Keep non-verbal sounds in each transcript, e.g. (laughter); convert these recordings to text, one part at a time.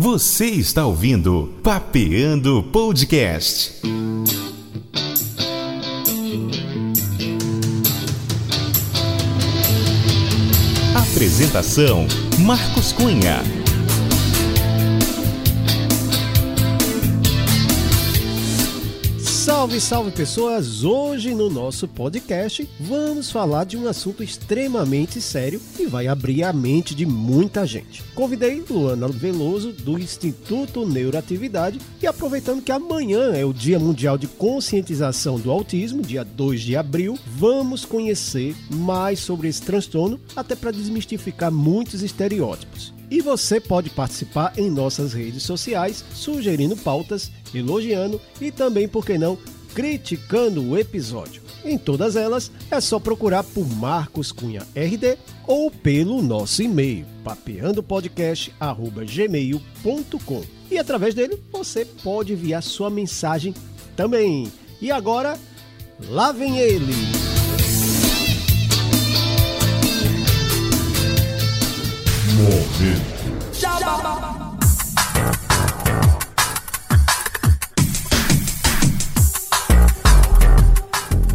Você está ouvindo Papeando Podcast. Apresentação: Marcos Cunha. Salve, salve pessoas! Hoje no nosso podcast vamos falar de um assunto extremamente sério e vai abrir a mente de muita gente. Convidei Luana Veloso do Instituto Neuroatividade e aproveitando que amanhã é o Dia Mundial de Conscientização do Autismo, dia 2 de abril, vamos conhecer mais sobre esse transtorno, até para desmistificar muitos estereótipos. E você pode participar em nossas redes sociais, sugerindo pautas, elogiando e também, por que não, criticando o episódio. Em todas elas é só procurar por Marcos Cunha RD ou pelo nosso e-mail papeandopodcast@gmail.com. E através dele você pode enviar sua mensagem também. E agora, lá vem ele.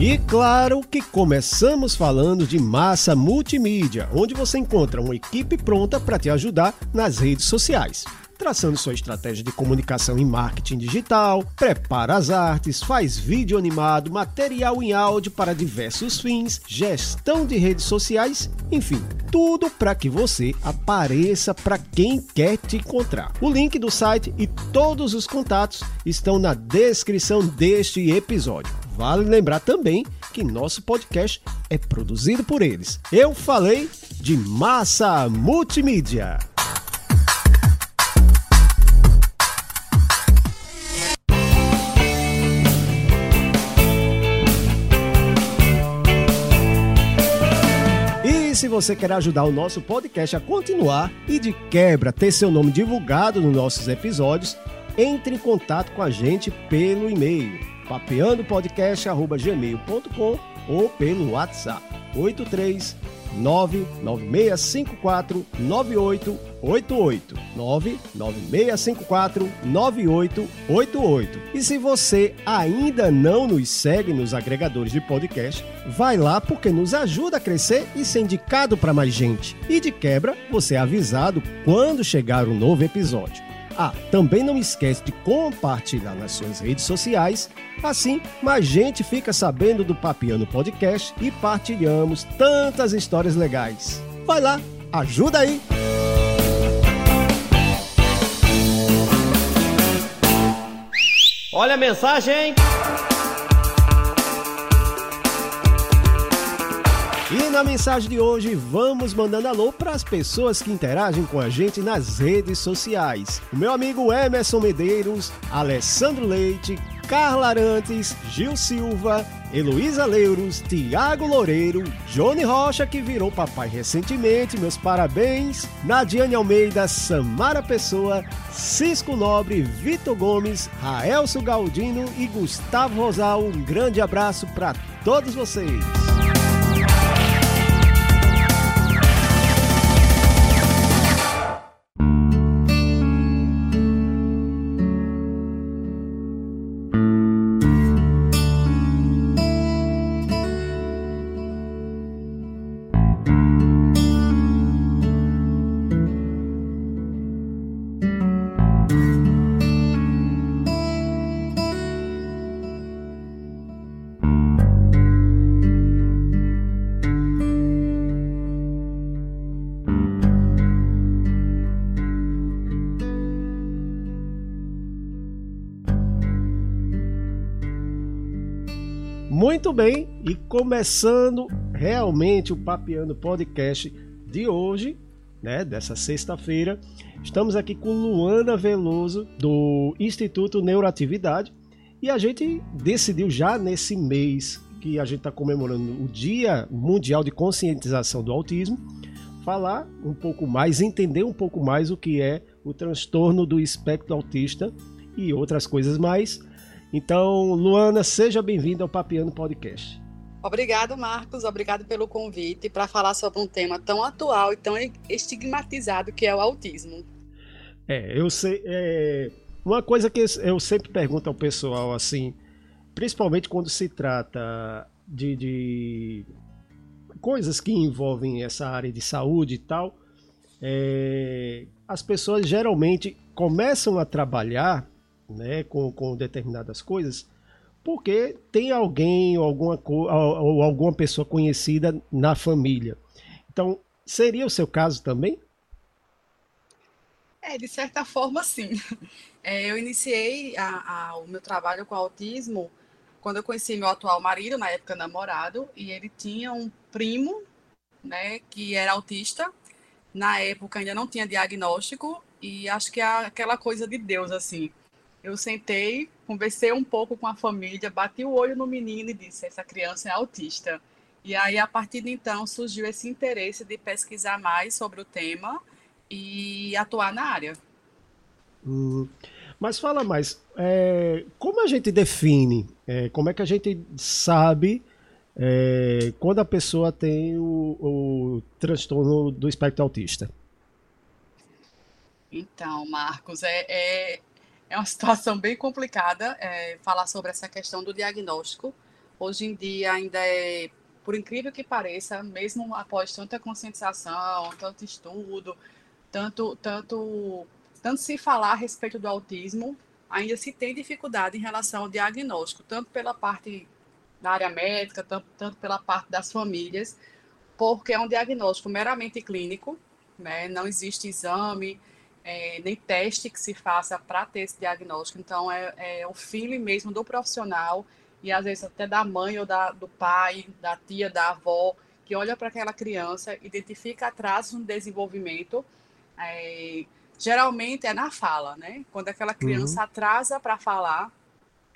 E claro que começamos falando de massa multimídia, onde você encontra uma equipe pronta para te ajudar nas redes sociais. Traçando sua estratégia de comunicação em marketing digital, prepara as artes, faz vídeo animado, material em áudio para diversos fins, gestão de redes sociais, enfim, tudo para que você apareça para quem quer te encontrar. O link do site e todos os contatos estão na descrição deste episódio. Vale lembrar também que nosso podcast é produzido por eles. Eu falei de massa multimídia. E se você quer ajudar o nosso podcast a continuar e de quebra ter seu nome divulgado nos nossos episódios, entre em contato com a gente pelo e-mail papeandopodcast.gmail.com ou pelo WhatsApp 83 99654 9888 99654 9888 E se você ainda não nos segue nos agregadores de podcast, vai lá porque nos ajuda a crescer e ser indicado para mais gente. E de quebra, você é avisado quando chegar um novo episódio. Ah, também não esquece de compartilhar nas suas redes sociais, assim mais gente fica sabendo do Papiano Podcast e partilhamos tantas histórias legais. Vai lá, ajuda aí! Olha a mensagem! E na mensagem de hoje, vamos mandando alô para as pessoas que interagem com a gente nas redes sociais. O meu amigo Emerson Medeiros, Alessandro Leite, Carla Arantes, Gil Silva, Heloísa Leuros, Tiago Loureiro, Johnny Rocha, que virou papai recentemente, meus parabéns, Nadiane Almeida, Samara Pessoa, Cisco Nobre, Vitor Gomes, Raelso Galdino e Gustavo Rosal. Um grande abraço para todos vocês. Muito bem, e começando realmente o Papeando Podcast de hoje, né, dessa sexta-feira, estamos aqui com Luana Veloso do Instituto Neuroatividade e a gente decidiu já nesse mês que a gente está comemorando o Dia Mundial de Conscientização do Autismo, falar um pouco mais, entender um pouco mais o que é o transtorno do espectro autista e outras coisas mais. Então, Luana, seja bem-vinda ao Papiano Podcast. Obrigado, Marcos. Obrigado pelo convite para falar sobre um tema tão atual e tão estigmatizado que é o autismo. É, eu sei. É, uma coisa que eu sempre pergunto ao pessoal, assim, principalmente quando se trata de, de coisas que envolvem essa área de saúde e tal, é, as pessoas geralmente começam a trabalhar né, com, com determinadas coisas porque tem alguém ou alguma, ou alguma pessoa conhecida na família. Então, seria o seu caso também? É, de certa forma, sim. É, eu iniciei a, a, o meu trabalho com autismo quando eu conheci meu atual marido, na época namorado, e ele tinha um primo, né, que era autista. Na época ainda não tinha diagnóstico, e acho que é aquela coisa de Deus, assim. Eu sentei, conversei um pouco com a família, bati o olho no menino e disse: essa criança é autista. E aí, a partir de então, surgiu esse interesse de pesquisar mais sobre o tema e atuar na área. Hum, mas fala mais, é, como a gente define, é, como é que a gente sabe é, quando a pessoa tem o, o transtorno do espectro autista? Então, Marcos, é, é, uma (laughs) situação bem complicada é, falar sobre essa questão do diagnóstico. Hoje em dia ainda é, por incrível que pareça, mesmo após tanta conscientização, tanto estudo, tanto, tanto, tanto se falar a respeito do autismo, ainda se tem dificuldade em relação ao diagnóstico, tanto pela parte da área médica, tanto, tanto pela parte das famílias, porque é um diagnóstico meramente clínico, né? não existe exame, é, nem teste que se faça para ter esse diagnóstico. Então, é, é, o feeling mesmo do profissional e às vezes até da mãe ou da, do pai, da tia, da avó, que olha para aquela criança, identifica atrasos no desenvolvimento. É, geralmente é na fala, né? Quando aquela criança uhum. atrasa para falar,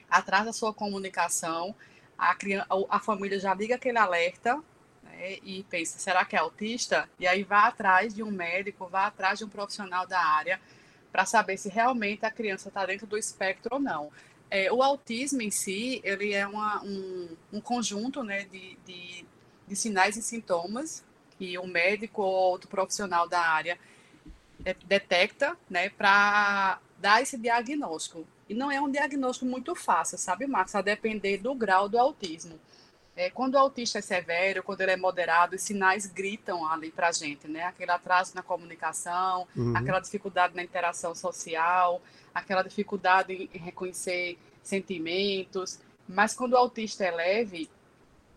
atrasa a sua comunicação, a, criança, a família já liga aquele alerta né, e pensa, será que é autista? E aí vai atrás de um médico, vai atrás de um profissional da área para saber se realmente a criança está dentro do espectro ou não. É, o autismo em si, ele é uma, um, um conjunto né, de, de, de sinais e sintomas que o médico ou outro profissional da área detecta né, para dar esse diagnóstico. E não é um diagnóstico muito fácil, sabe, Marcos? A depender do grau do autismo. É, quando o autista é severo, quando ele é moderado, os sinais gritam ali para a gente, né? Aquele atraso na comunicação, uhum. aquela dificuldade na interação social, aquela dificuldade em reconhecer sentimentos. Mas quando o autista é leve,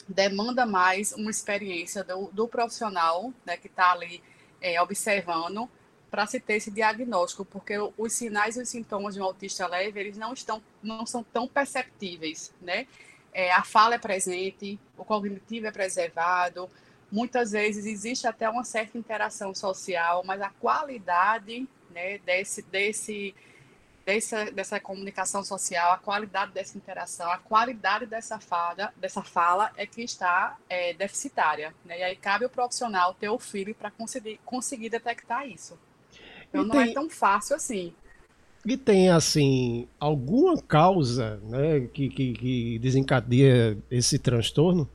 demanda mais uma experiência do, do profissional né, que está ali é, observando para se ter esse diagnóstico, porque os sinais e os sintomas de um autista leve, eles não estão, não são tão perceptíveis, né? É, a fala é presente, o cognitivo é preservado, muitas vezes existe até uma certa interação social, mas a qualidade né, desse, desse, dessa, dessa comunicação social, a qualidade dessa interação, a qualidade dessa fala, dessa fala é que está é, deficitária. Né? E aí cabe o profissional ter o filho para conseguir, conseguir detectar isso. Então, não é tão fácil assim. E tem, assim, alguma causa né, que, que, que desencadeia esse transtorno?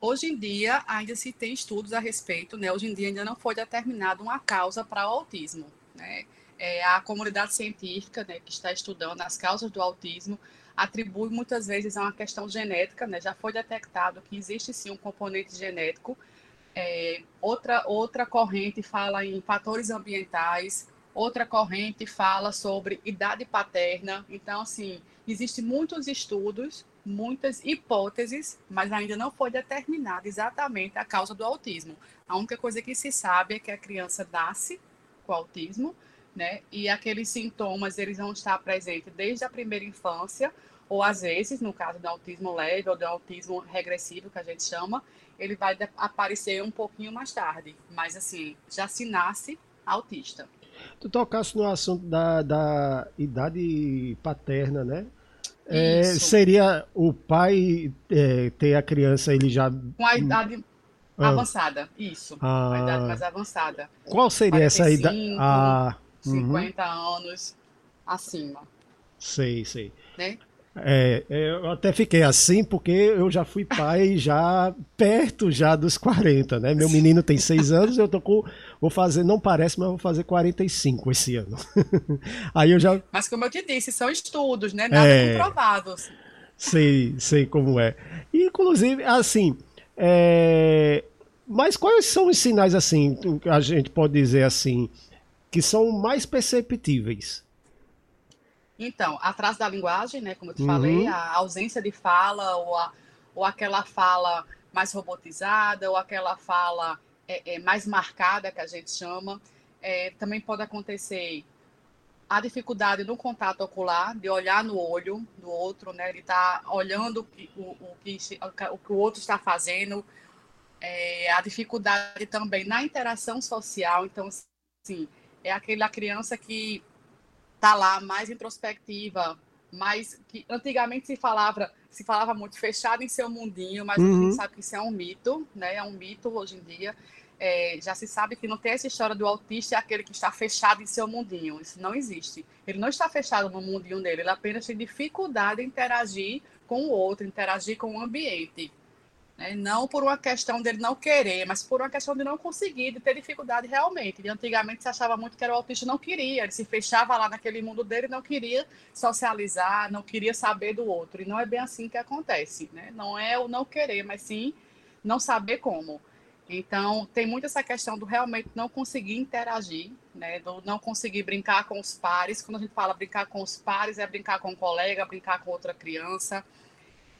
Hoje em dia, ainda se tem estudos a respeito, né? Hoje em dia ainda não foi determinada uma causa para o autismo, né? É, a comunidade científica, né, que está estudando as causas do autismo, atribui muitas vezes a uma questão genética, né? Já foi detectado que existe sim um componente genético. É, outra, outra corrente fala em fatores ambientais, Outra corrente fala sobre idade paterna. Então, assim, existem muitos estudos, muitas hipóteses, mas ainda não foi determinada exatamente a causa do autismo. A única coisa que se sabe é que a criança nasce com autismo, né? E aqueles sintomas, eles vão estar presentes desde a primeira infância, ou às vezes, no caso do autismo leve ou do autismo regressivo, que a gente chama, ele vai aparecer um pouquinho mais tarde. Mas, assim, já se nasce autista. Tu tocasse no assunto da, da idade paterna, né? É, seria o pai é, ter a criança, ele já. Com a idade ah. avançada, isso. Ah. A idade mais avançada. Qual seria 45, essa idade? Ah, 50 uhum. anos acima. Sei, sei. Né? É, é, eu até fiquei assim porque eu já fui pai já perto já dos 40, né? Meu (laughs) menino tem 6 anos, eu tô com vou fazer, não parece, mas vou fazer 45 esse ano. (laughs) Aí eu já. Mas como eu te disse, são estudos, né? Nada é... comprovados. Sei, sei como é. Inclusive, assim, é... mas quais são os sinais assim, a gente pode dizer assim, que são mais perceptíveis? Então, atrás da linguagem, né, como eu te uhum. falei, a ausência de fala ou, a, ou aquela fala mais robotizada ou aquela fala é, é, mais marcada que a gente chama, é, também pode acontecer a dificuldade no contato ocular, de olhar no olho do outro, né? Ele está olhando o, o, que, o que o outro está fazendo, é, a dificuldade também na interação social. Então, assim, é aquela criança que está lá mais introspectiva, mais que antigamente se falava se falava muito fechado em seu mundinho, mas uhum. a gente sabe que isso é um mito, né? É um mito hoje em dia. É, já se sabe que não tem essa história do autista é aquele que está fechado em seu mundinho. Isso não existe. Ele não está fechado no mundinho dele, ele apenas tem dificuldade em interagir com o outro, interagir com o ambiente. Né? Não por uma questão dele não querer, mas por uma questão de não conseguir, de ter dificuldade realmente. E antigamente se achava muito que era o autista não queria, ele se fechava lá naquele mundo dele, não queria socializar, não queria saber do outro. E não é bem assim que acontece. Né? Não é o não querer, mas sim não saber como. Então, tem muito essa questão do realmente não conseguir interagir, né? do não conseguir brincar com os pares. Quando a gente fala brincar com os pares, é brincar com um colega, brincar com outra criança.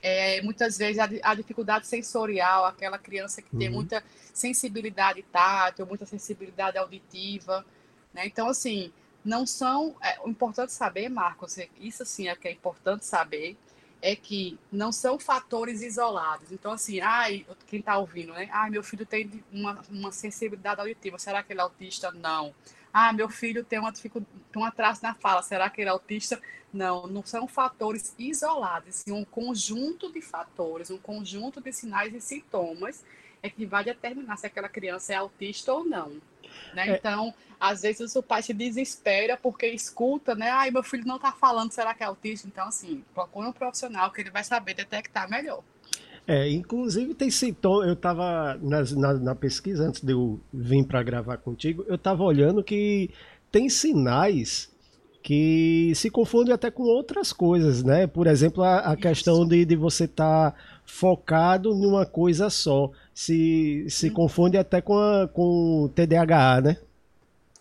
É, muitas vezes a, a, dificuldade sensorial, aquela criança que uhum. tem muita sensibilidade tátil, muita sensibilidade auditiva. Né? Então, assim, não são. É, o importante saber, Marcos, é, isso assim é que é importante saber, é que não são fatores isolados. Então, assim, ai, quem está ouvindo, né? Ai, meu filho tem uma, uma sensibilidade auditiva, será que ele é autista? Não. Ah, meu filho tem uma dificuldade, um atraso na fala, será que ele é autista? Não, não são fatores isolados, sim um conjunto de fatores, um conjunto de sinais e sintomas é que vai determinar se aquela criança é autista ou não. Né? É. Então, às vezes o pai se desespera porque escuta, né? Ai, meu filho não está falando, será que é autista? Então, assim, procura um profissional que ele vai saber detectar melhor. É, inclusive tem sintoma. Eu estava na, na, pesquisa antes de eu vir para gravar contigo, eu estava olhando que tem sinais que se confundem até com outras coisas, né? Por exemplo, a, a questão de, de você estar tá focado numa coisa só. Se, se hum. confunde até com, a, com o TDAH, né?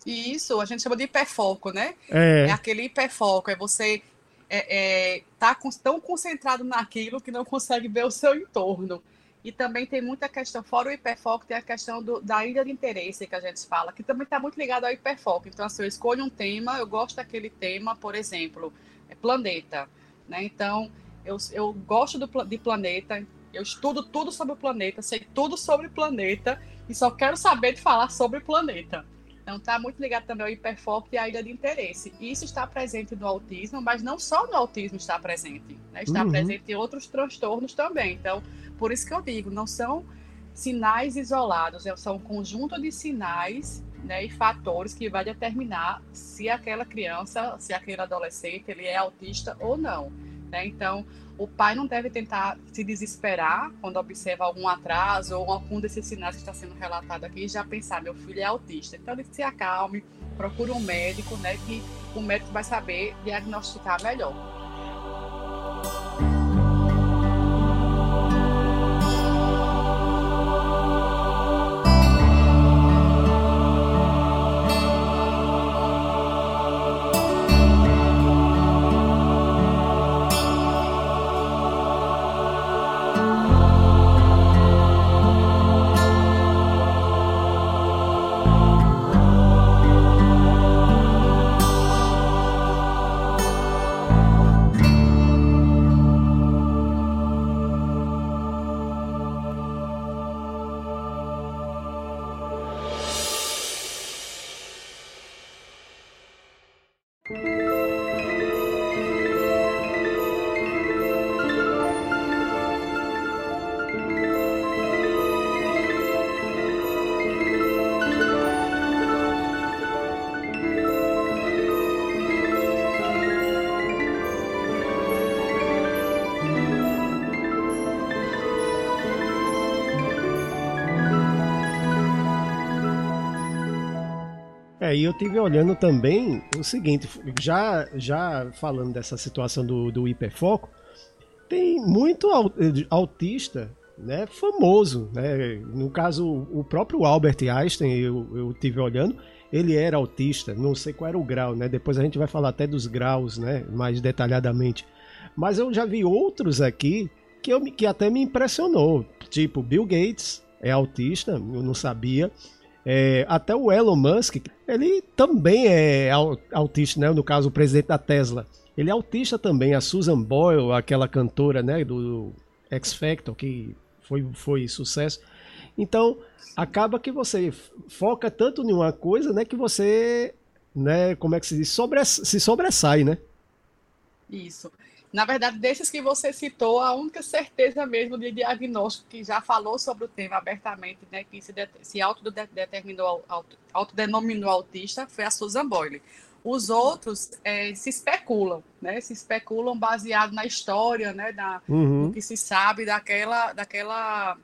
Isso, a gente chama de hiperfoco, né? É, é aquele hiperfoco, é você é, é, tá tão concentrado naquilo que não consegue ver o seu entorno. E também tem muita questão, fora o hiperfoco, tem a questão do, da ilha de interesse que a gente fala, que também está muito ligado ao hiperfoco. Então, assim, eu escolho um tema, eu gosto daquele tema, por exemplo, é planeta. Né? Então, eu, eu gosto do, de planeta, eu estudo tudo sobre o planeta, sei tudo sobre o planeta e só quero saber de falar sobre o planeta. Então, está muito ligado também ao hiperfoco e à ilha de interesse. Isso está presente no autismo, mas não só no autismo está presente. Né? Está uhum. presente em outros transtornos também. Então, por isso que eu digo, não são sinais isolados, né? são um conjunto de sinais né, e fatores que vai determinar se aquela criança, se aquele adolescente, ele é autista ou não. Né? Então, o pai não deve tentar se desesperar quando observa algum atraso ou algum desses sinais que está sendo relatado aqui e já pensar, meu filho é autista. Então, ele se acalme, procure um médico, né, que o médico vai saber diagnosticar melhor. É, e eu tive olhando também o seguinte, já, já falando dessa situação do, do hiperfoco, tem muito autista né, famoso. Né? No caso, o próprio Albert Einstein, eu, eu tive olhando, ele era autista, não sei qual era o grau, né? Depois a gente vai falar até dos graus, né? Mais detalhadamente. Mas eu já vi outros aqui que, eu, que até me impressionou. Tipo, Bill Gates é autista, eu não sabia. É, até o Elon Musk, ele também é autista, né? No caso, o presidente da Tesla. Ele é autista também. A Susan Boyle, aquela cantora, né? Do X Factor, que foi, foi sucesso. Então, acaba que você foca tanto em uma coisa, né, que você, né, como é que se diz, Sobre, se sobressai, né? Isso. Na verdade, desses que você citou, a única certeza mesmo de diagnóstico que já falou sobre o tema abertamente, né, que se, se autodeterminou, auto, autodenominou autista, foi a Susan Boyle. Os outros é, se especulam, né? Se especulam baseado na história, né? Da, uhum. Do que se sabe daquela, daquela,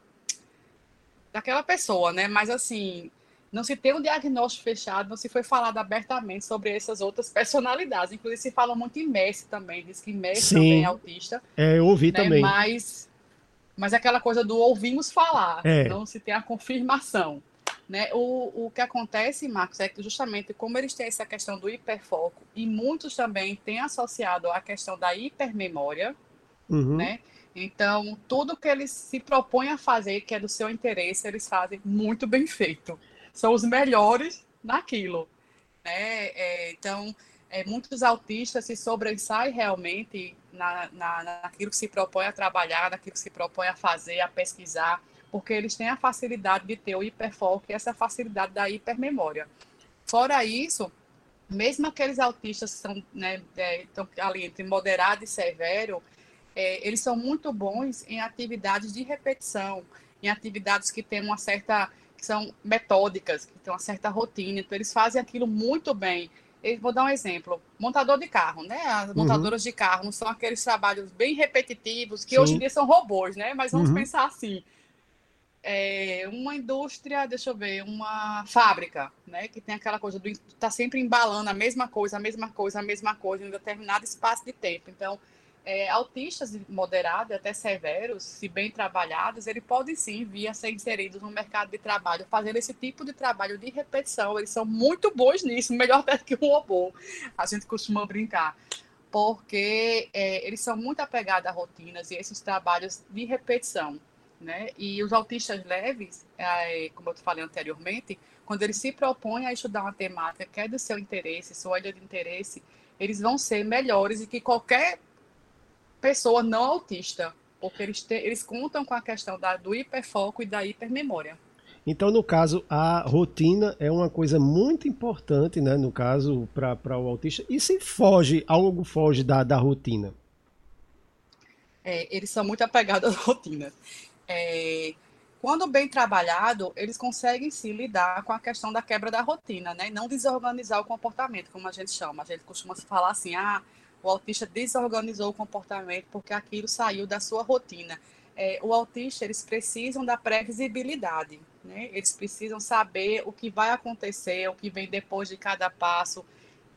daquela pessoa, né? Mas assim, não se tem um diagnóstico fechado, não se foi falado abertamente sobre essas outras personalidades. Inclusive, se fala muito em Messi também, diz que Messi Sim. também é autista. É, eu ouvi né? também. Mas, mas aquela coisa do ouvimos falar, é. não se tem a confirmação. Né? O, o que acontece, Marcos, é que justamente como eles têm essa questão do hiperfoco, e muitos também têm associado a questão da hipermemória, uhum. né? Então, tudo que eles se propõem a fazer, que é do seu interesse, eles fazem muito bem feito. São os melhores naquilo. Né? É, então, é, muitos autistas se sobressaem realmente na, na, naquilo que se propõe a trabalhar, naquilo que se propõe a fazer, a pesquisar porque eles têm a facilidade de ter o hiperfoco e essa facilidade da hipermemória. Fora isso, mesmo aqueles autistas que são, né, é, estão ali entre moderado e severo, é, eles são muito bons em atividades de repetição, em atividades que têm uma certa, são metódicas, que têm uma certa rotina, então eles fazem aquilo muito bem. Eu vou dar um exemplo, montador de carro, né? As uhum. montadoras de carro não são aqueles trabalhos bem repetitivos, que Sim. hoje em dia são robôs, né? Mas vamos uhum. pensar assim, é, uma indústria, deixa eu ver, uma fábrica, né, que tem aquela coisa do tá sempre embalando a mesma coisa, a mesma coisa, a mesma coisa em um determinado espaço de tempo. Então, é, autistas moderados, até severos, se bem trabalhados, eles podem sim vir a ser inseridos no mercado de trabalho, fazendo esse tipo de trabalho de repetição. Eles são muito bons nisso, melhor (laughs) até que um robô. A gente costuma brincar porque é, eles são muito apegados a rotinas e esses trabalhos de repetição né? E os autistas leves, é, como eu falei anteriormente, quando eles se propõem a estudar uma temática que é do seu interesse, sua área de interesse, eles vão ser melhores do que qualquer pessoa não autista, porque eles, te, eles contam com a questão da, do hiperfoco e da hipermemória. Então, no caso, a rotina é uma coisa muito importante, né? No caso, para o autista. E se foge, algo foge da, da rotina? É, eles são muito apegados à rotina é, quando bem trabalhado, eles conseguem se lidar com a questão da quebra da rotina, né? Não desorganizar o comportamento, como a gente chama. A gente costuma falar assim, ah, o autista desorganizou o comportamento porque aquilo saiu da sua rotina. É, o autista, eles precisam da previsibilidade, né? Eles precisam saber o que vai acontecer, o que vem depois de cada passo.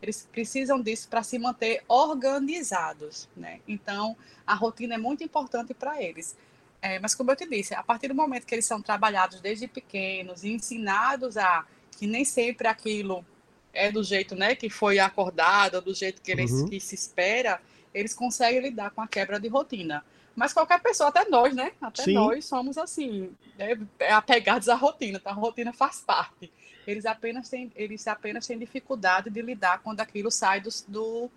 Eles precisam disso para se manter organizados, né? Então, a rotina é muito importante para eles. É, mas como eu te disse, a partir do momento que eles são trabalhados desde pequenos e ensinados a que nem sempre aquilo é do jeito né, que foi acordado, do jeito que, eles, uhum. que se espera, eles conseguem lidar com a quebra de rotina. Mas qualquer pessoa, até nós, né? Até Sim. nós somos assim, né, apegados à rotina, tá? A rotina faz parte. Eles apenas têm, eles apenas têm dificuldade de lidar quando aquilo sai do, do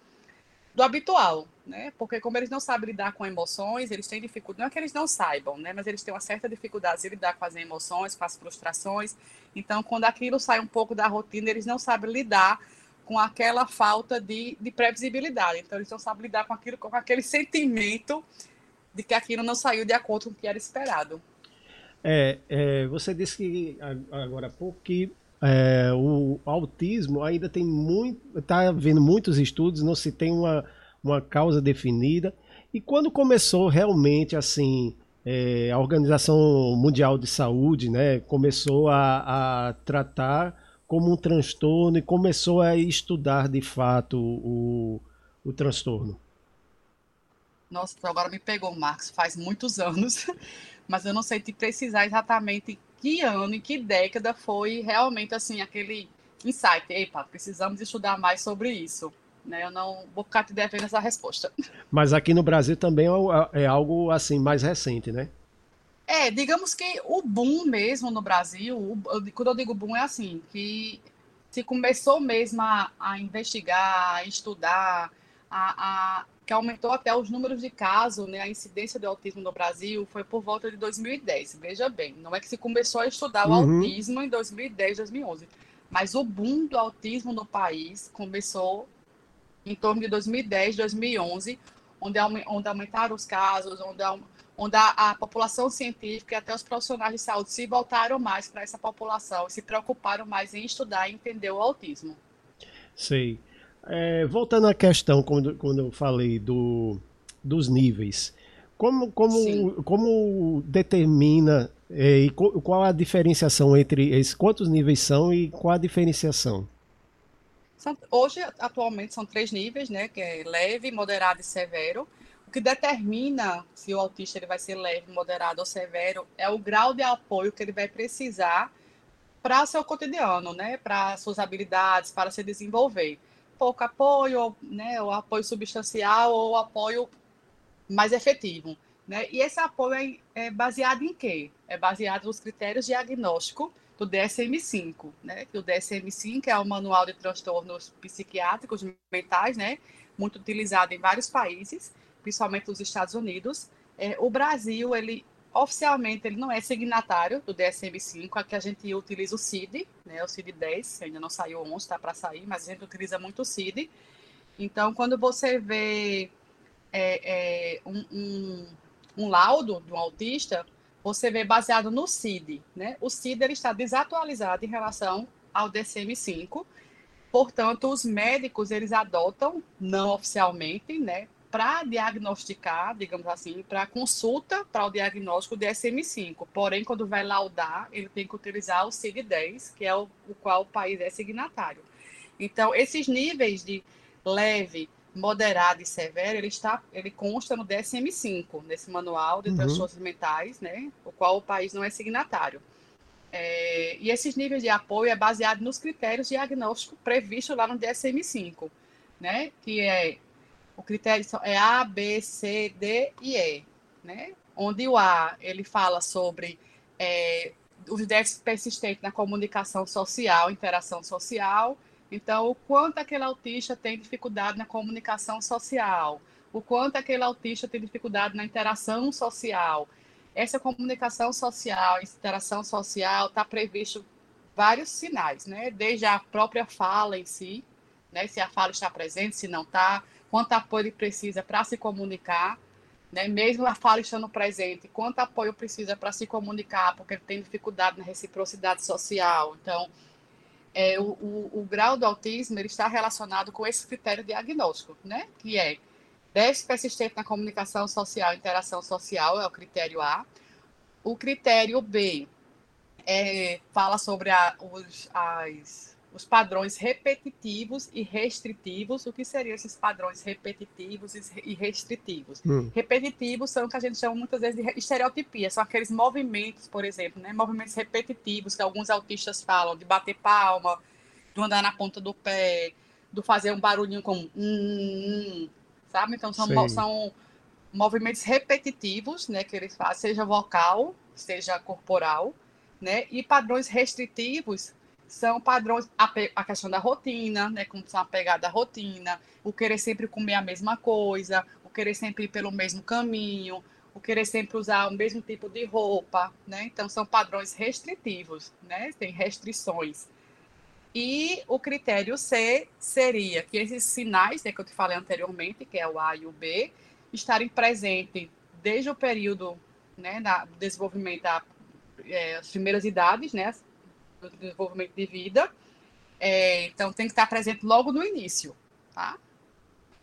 do habitual, né? Porque como eles não sabem lidar com emoções, eles têm dificuldade, não é que eles não saibam, né? Mas eles têm uma certa dificuldade de lidar com as emoções, com as frustrações. Então, quando aquilo sai um pouco da rotina, eles não sabem lidar com aquela falta de, de previsibilidade. Então, eles não sabem lidar com aquilo, com aquele sentimento de que aquilo não saiu de acordo com o que era esperado. É, é você disse que agora há pouco que é, o autismo ainda tem muito. Está havendo muitos estudos, não se tem uma, uma causa definida. E quando começou realmente assim. É, a Organização Mundial de Saúde né, começou a, a tratar como um transtorno e começou a estudar de fato o, o transtorno? Nossa, agora me pegou, Marcos, faz muitos anos, (laughs) mas eu não sei te precisar exatamente que ano e que década foi realmente assim aquele insight. Epa, precisamos estudar mais sobre isso. Né? Eu não vou ficar te devendo essa resposta. Mas aqui no Brasil também é, é algo assim mais recente, né? É, digamos que o boom mesmo no Brasil, quando eu digo boom é assim, que se começou mesmo a, a investigar, a estudar, a, a, que aumentou até os números de casos, né, a incidência do autismo no Brasil foi por volta de 2010. Veja bem, não é que se começou a estudar o uhum. autismo em 2010, 2011, mas o boom do autismo no país começou em torno de 2010, 2011, onde, onde aumentaram os casos, onde, onde a, a, população científica e até os profissionais de saúde se voltaram mais para essa população, se preocuparam mais em estudar e entender o autismo. Sei. É, voltando à questão, quando, quando eu falei do, dos níveis, como, como, como determina é, e qual a diferenciação entre esses, quantos níveis são e qual a diferenciação? São, hoje, atualmente, são três níveis, né? Que é leve, moderado e severo. O que determina se o autista ele vai ser leve, moderado ou severo é o grau de apoio que ele vai precisar para seu cotidiano, né? Para suas habilidades, para se desenvolver pouco apoio, né, o apoio substancial ou apoio mais efetivo. Né? E esse apoio é, é, baseado em quê? É baseado nos critérios diagnóstico do DSM-5, né? O DSM-5 é o Manual de Transtornos Psiquiátricos Mentais, né? Muito utilizado em vários países, principalmente nos Estados Unidos. É, o Brasil, ele Oficialmente, ele não é signatário do DSM-5, aqui a gente utiliza o CID, né, o CID-10, ainda não saiu 11, está para sair, mas a gente utiliza muito o CID. Então, quando você vê é, é, um, um, um, laudo de um autista, você vê baseado no CID. Né? O CID ele está desatualizado em relação ao DSM-5, portanto, os médicos eles adotam, não oficialmente, né, para diagnosticar, digamos assim, para consulta para o diagnóstico do DSM-5. Porém, quando vai laudar, ele tem que utilizar o CID-10, que é o, o qual o país é signatário. Então, esses níveis de leve, moderado e severo, ele está, ele consta no DSM-5, nesse manual de uhum. transtornos mentais, né, o qual o país não é signatário. É, e esses níveis de apoio é baseado nos critérios diagnósticos previstos lá no DSM-5, né, que é o critério é A, B, C, D e E, né? Onde o A ele fala sobre é, os déficits persistentes na comunicação social, interação social. Então, o quanto aquele autista tem dificuldade na comunicação social, o quanto aquele autista tem dificuldade na interação social. Essa comunicação social, interação social, está previsto vários sinais, né? Desde a própria fala em si, né? Se a fala está presente, se não está, quanto apoio ele precisa para se comunicar, né? mesmo a fala estando presente, quanto apoio precisa para se comunicar, porque ele tem dificuldade na reciprocidade social. Então, é, o, o, o, grau do autismo ele está relacionado com esse critério diagnóstico, né? que é déficit persistente na comunicação social, interação social, é o critério A. O critério B é, fala sobre a, os, as os padrões repetitivos e restritivos. O que seriam esses padrões repetitivos e restritivos? Hum. Repetitivos são o que a gente chama muitas vezes de estereotipia, são aqueles movimentos, por exemplo, né? movimentos repetitivos que alguns autistas falam, de bater palma, do andar na ponta do pé, do fazer um barulhinho como hum, hum, sabe? Então são, são movimentos repetitivos, né, que eles fazem, seja vocal, seja corporal, né? E padrões restritivos são padrões, a, a, questão da rotina, né, como são apegados à rotina, o querer sempre comer a mesma coisa, o querer sempre ir pelo mesmo caminho, o querer sempre usar o mesmo tipo de roupa, né? Então são padrões restritivos, né? Tem restrições. E o critério C seria que esses sinais, né, que eu te falei anteriormente, que é o A e o B, estarem presentes desde o período né, da, desenvolvimento das é, primeiras idades, né, do desenvolvimento de vida. É, então, tem que estar presente logo no início, tá?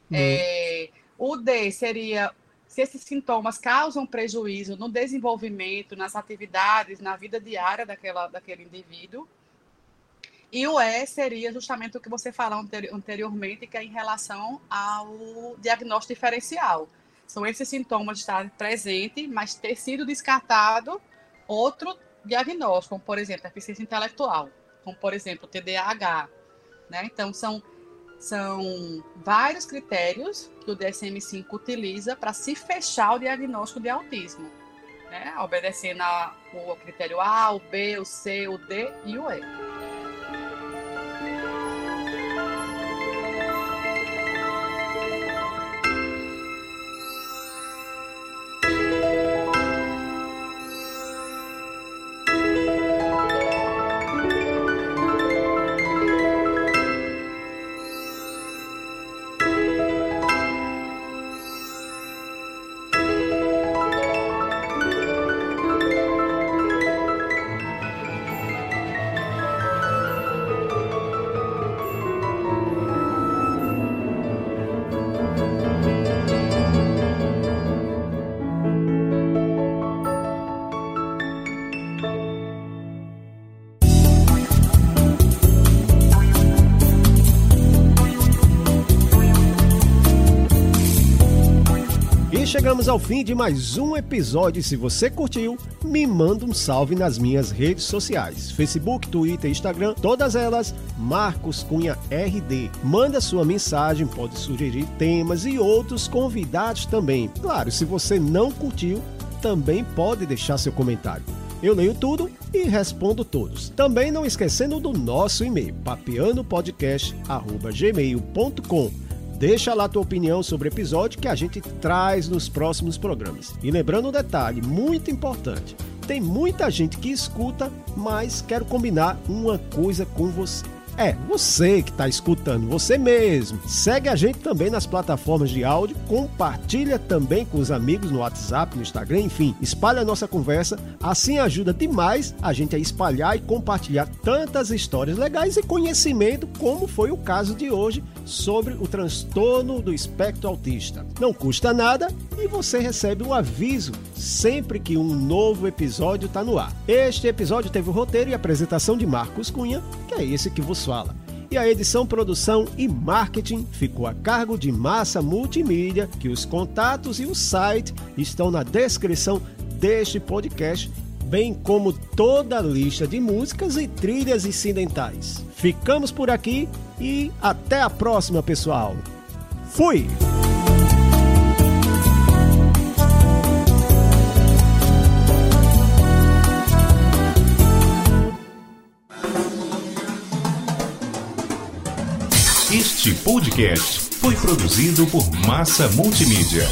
Uhum. É, o D seria se esses sintomas causam prejuízo no desenvolvimento, nas atividades, na vida diária daquela, daquele indivíduo. E o E seria justamente o que você falou anteriormente, que é em relação ao diagnóstico diferencial. São esses sintomas de estar presente, mas ter sido descartado outro diagnóstico, como, por exemplo, deficiência intelectual, como, por exemplo, TDAH. Né? Então, são, são vários critérios que o DSM-5 utiliza para se fechar o diagnóstico de autismo, né? obedecendo ao critério A, o B, o C, o D e o E. chegamos ao fim de mais um episódio. Se você curtiu, me manda um salve nas minhas redes sociais: Facebook, Twitter, Instagram, todas elas, Marcos Cunha RD. Manda sua mensagem, pode sugerir temas e outros convidados também. Claro, se você não curtiu, também pode deixar seu comentário. Eu leio tudo e respondo todos. Também não esquecendo do nosso e-mail, papeanopodcast.gmail.com Deixa lá tua opinião sobre o episódio que a gente traz nos próximos programas. E lembrando um detalhe muito importante: tem muita gente que escuta, mas quero combinar uma coisa com você. É, você que está escutando, você mesmo. Segue a gente também nas plataformas de áudio, compartilha também com os amigos no WhatsApp, no Instagram, enfim, espalha a nossa conversa. Assim ajuda demais a gente a espalhar e compartilhar tantas histórias legais e conhecimento, como foi o caso de hoje sobre o transtorno do espectro autista. Não custa nada e você recebe um aviso sempre que um novo episódio está no ar. Este episódio teve o roteiro e apresentação de Marcos Cunha, que é esse que vos fala. E a edição, produção e marketing ficou a cargo de Massa Multimídia, que os contatos e o site estão na descrição deste podcast, bem como toda a lista de músicas e trilhas incidentais. Ficamos por aqui e até a próxima, pessoal. Fui! Este podcast foi produzido por Massa Multimídia.